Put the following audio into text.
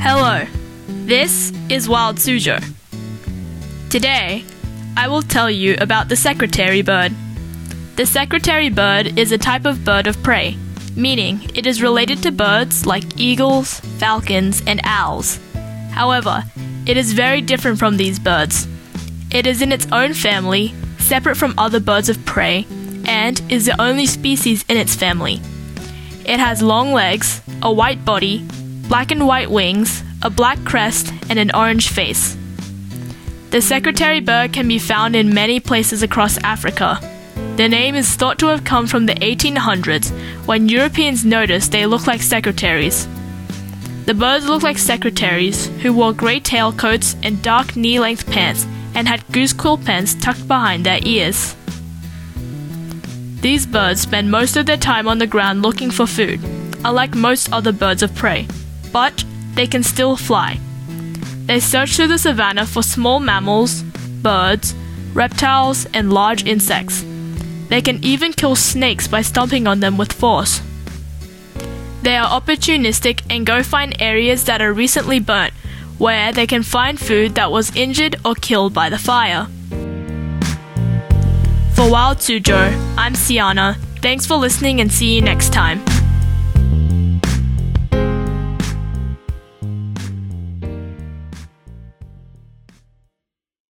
Hello, this is Wild Suzhou. Today, I will tell you about the secretary bird. The secretary bird is a type of bird of prey, meaning it is related to birds like eagles, falcons, and owls. However, it is very different from these birds. It is in its own family, separate from other birds of prey, and is the only species in its family. It has long legs, a white body, black and white wings, a black crest, and an orange face. The secretary bird can be found in many places across Africa. The name is thought to have come from the 1800s when Europeans noticed they looked like secretaries. The birds looked like secretaries who wore grey tailcoats and dark knee length pants and had goose quill pens tucked behind their ears. These birds spend most of their time on the ground looking for food, unlike most other birds of prey, but they can still fly. They search through the savannah for small mammals, birds, reptiles, and large insects. They can even kill snakes by stomping on them with force. They are opportunistic and go find areas that are recently burnt, where they can find food that was injured or killed by the fire. For Wild Suzhou, I'm Siana. Thanks for listening and see you next time.